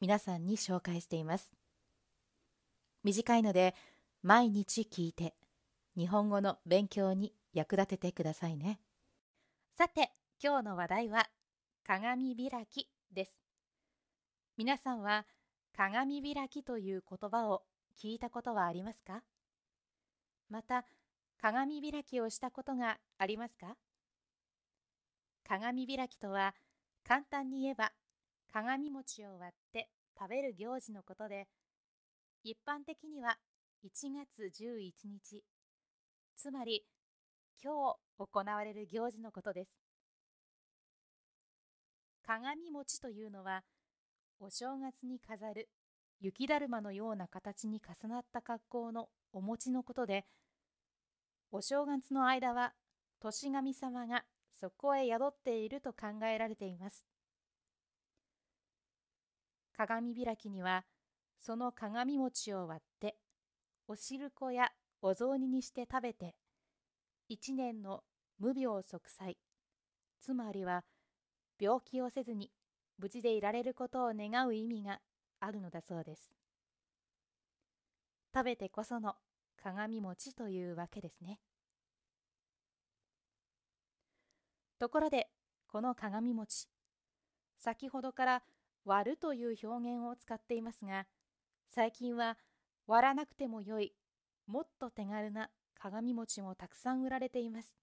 皆さんに紹介しています。短いので毎日聞いて日本語の勉強に役立ててくださいね。さて、今日の話題は鏡開きです。皆さんは鏡開きという言葉を聞いたことはありますか？また、鏡開きをしたことがありますか？鏡開きとは簡単に言えば鏡餅を割って食べる行事のことで、一般的には1月11日、つまり今日行われる行事のことです。鏡餅というのは、お正月に飾る雪だるまのような形に重なった格好のお餅のことで、お正月の間は年神様がそこへ宿っていると考えられています。鏡開きにはその鏡餅を割ってお汁粉やお雑煮にして食べて一年の無病息災つまりは病気をせずに無事でいられることを願う意味があるのだそうです。食べてこその鏡餅というわけですね。ところでこの鏡餅先ほどから割るという表現を使っていますが、最近は割らなくてもよい、もっと手軽な鏡餅もたくさん売られています。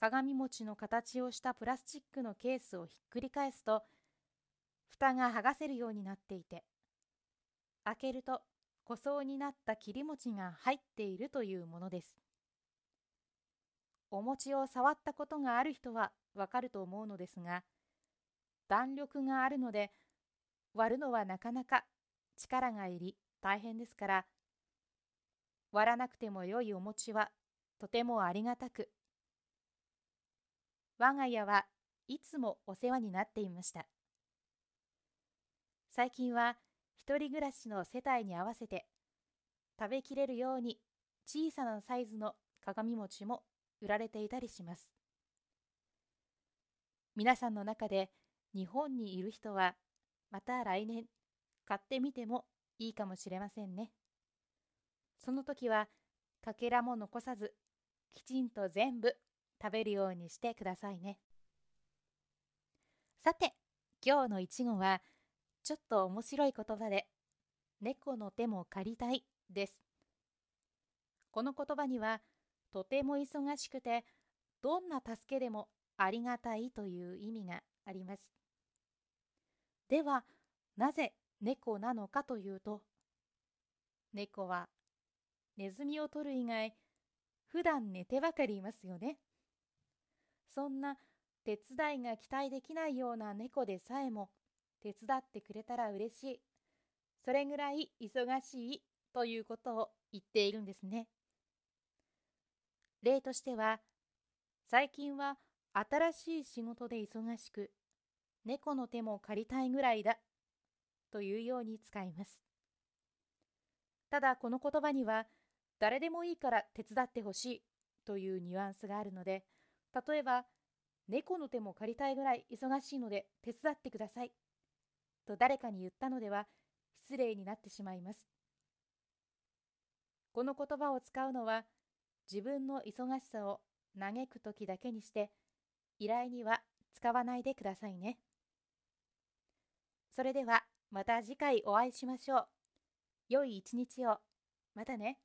鏡餅の形をしたプラスチックのケースをひっくり返すと、蓋が剥がせるようになっていて、開けると個装になった切り餅が入っているというものです。お餅を触ったことがある人はわかると思うのですが、弾力があるので割るのはなかなか力がいり大変ですから割らなくてもよいお餅はとてもありがたく我が家はいつもお世話になっていました。最近は一人暮らしの世帯に合わせて食べきれるように小さなサイズの鏡餅も売られていたりします。皆さんの中で日本にいる人はまた来年買ってみてもいいかもしれませんね。その時はかけらも残さずきちんと全部食べるようにしてくださいね。さて今日のいちごはちょっと面白い言葉で猫の手も借りたいです。この言葉にはとても忙しくてどんな助けでもありがたいという意味があります。ではなぜ猫なのかというと猫はネズミを取る以外普段寝てばかりいますよね。そんな手伝いが期待できないような猫でさえも手伝ってくれたら嬉しい。それぐらい忙しいということを言っているんですね。例としては最近は新しい仕事で忙しく猫の手も借りたいぐらいだというように使います。ただこの言葉には誰でもいいから手伝ってほしいというニュアンスがあるので例えば猫の手も借りたいぐらい忙しいので手伝ってくださいと誰かに言ったのでは失礼になってしまいます。この言葉を使うのは自分の忙しさを嘆く時だけにして依頼には使わないでくださいね。それではまた次回お会いしましょう。良い一日を。またね。